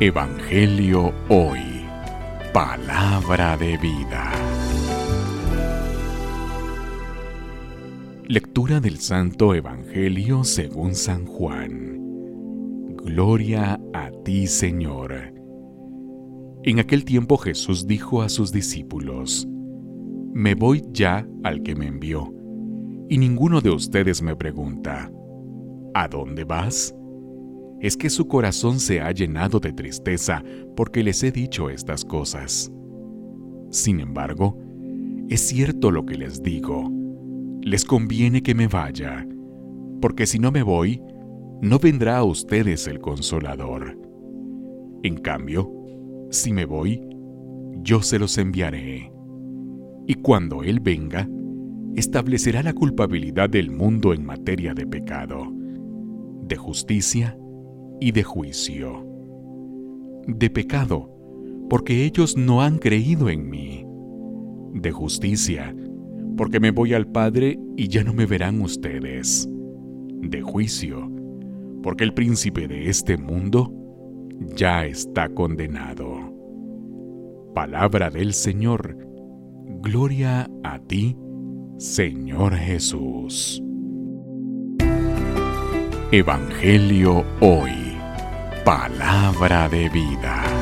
Evangelio Hoy. Palabra de vida. Lectura del Santo Evangelio según San Juan. Gloria a ti, Señor. En aquel tiempo Jesús dijo a sus discípulos, Me voy ya al que me envió, y ninguno de ustedes me pregunta, ¿A dónde vas? Es que su corazón se ha llenado de tristeza porque les he dicho estas cosas. Sin embargo, es cierto lo que les digo. Les conviene que me vaya, porque si no me voy, no vendrá a ustedes el consolador. En cambio, si me voy, yo se los enviaré. Y cuando Él venga, establecerá la culpabilidad del mundo en materia de pecado, de justicia y de juicio. De pecado, porque ellos no han creído en mí. De justicia, porque me voy al Padre y ya no me verán ustedes. De juicio, porque el príncipe de este mundo ya está condenado. Palabra del Señor. Gloria a ti, Señor Jesús. Evangelio hoy. Palabra de vida.